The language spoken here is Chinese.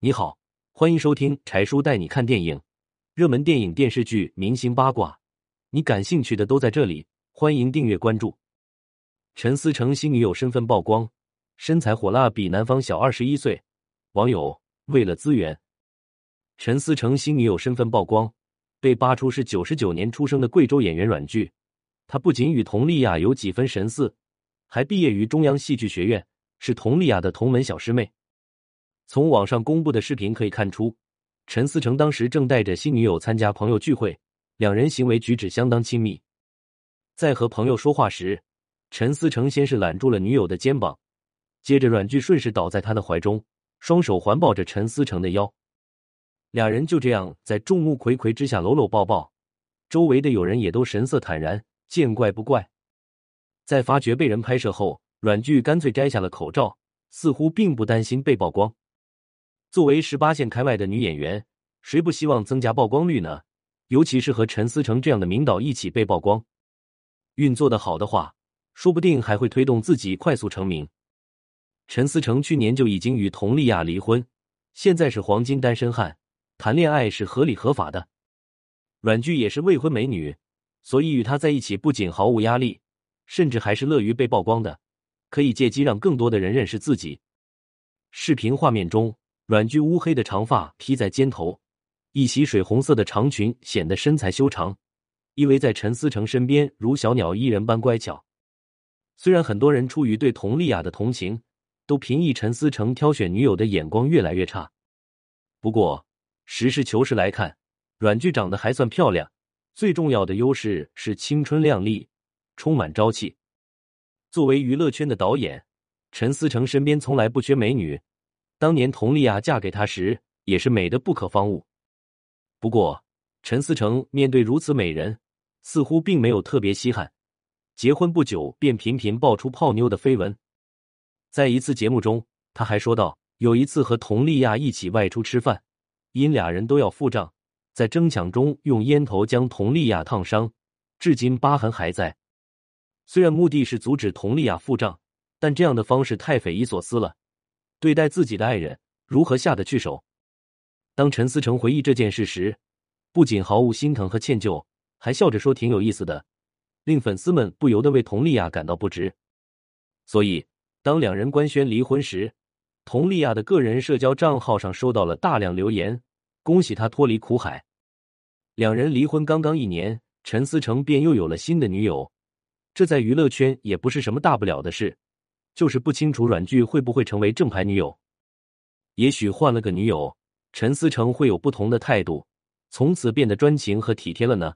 你好，欢迎收听柴叔带你看电影，热门电影、电视剧、明星八卦，你感兴趣的都在这里。欢迎订阅关注。陈思诚新女友身份曝光，身材火辣，比男方小二十一岁。网友为了资源，陈思诚新女友身份曝光，被扒出是九十九年出生的贵州演员阮剧。她不仅与佟丽娅有几分神似，还毕业于中央戏剧学院，是佟丽娅的同门小师妹。从网上公布的视频可以看出，陈思成当时正带着新女友参加朋友聚会，两人行为举止相当亲密。在和朋友说话时，陈思成先是揽住了女友的肩膀，接着阮剧顺势倒在他的怀中，双手环抱着陈思成的腰，两人就这样在众目睽睽之下搂搂抱抱，周围的友人也都神色坦然，见怪不怪。在发觉被人拍摄后，阮剧干脆摘下了口罩，似乎并不担心被曝光。作为十八线开外的女演员，谁不希望增加曝光率呢？尤其是和陈思诚这样的名导一起被曝光，运作的好的话，说不定还会推动自己快速成名。陈思诚去年就已经与佟丽娅离婚，现在是黄金单身汉，谈恋爱是合理合法的。阮剧也是未婚美女，所以与他在一起不仅毫无压力，甚至还是乐于被曝光的，可以借机让更多的人认识自己。视频画面中。阮剧乌黑的长发披在肩头，一袭水红色的长裙显得身材修长，依偎在陈思诚身边，如小鸟依人般乖巧。虽然很多人出于对佟丽娅的同情，都评议陈思诚挑选女友的眼光越来越差。不过，实事求是来看，阮剧长得还算漂亮，最重要的优势是青春靓丽，充满朝气。作为娱乐圈的导演，陈思诚身边从来不缺美女。当年佟丽娅嫁给他时，也是美的不可方物。不过，陈思诚面对如此美人，似乎并没有特别稀罕。结婚不久，便频频爆出泡妞的绯闻。在一次节目中，他还说到，有一次和佟丽娅一起外出吃饭，因俩人都要付账，在争抢中用烟头将佟丽娅烫伤，至今疤痕还在。虽然目的是阻止佟丽娅付账，但这样的方式太匪夷所思了。对待自己的爱人，如何下得去手？当陈思诚回忆这件事时，不仅毫无心疼和歉疚，还笑着说挺有意思的，令粉丝们不由得为佟丽娅感到不值。所以，当两人官宣离婚时，佟丽娅的个人社交账号上收到了大量留言，恭喜她脱离苦海。两人离婚刚刚一年，陈思诚便又有了新的女友，这在娱乐圈也不是什么大不了的事。就是不清楚阮剧会不会成为正牌女友，也许换了个女友，陈思诚会有不同的态度，从此变得专情和体贴了呢。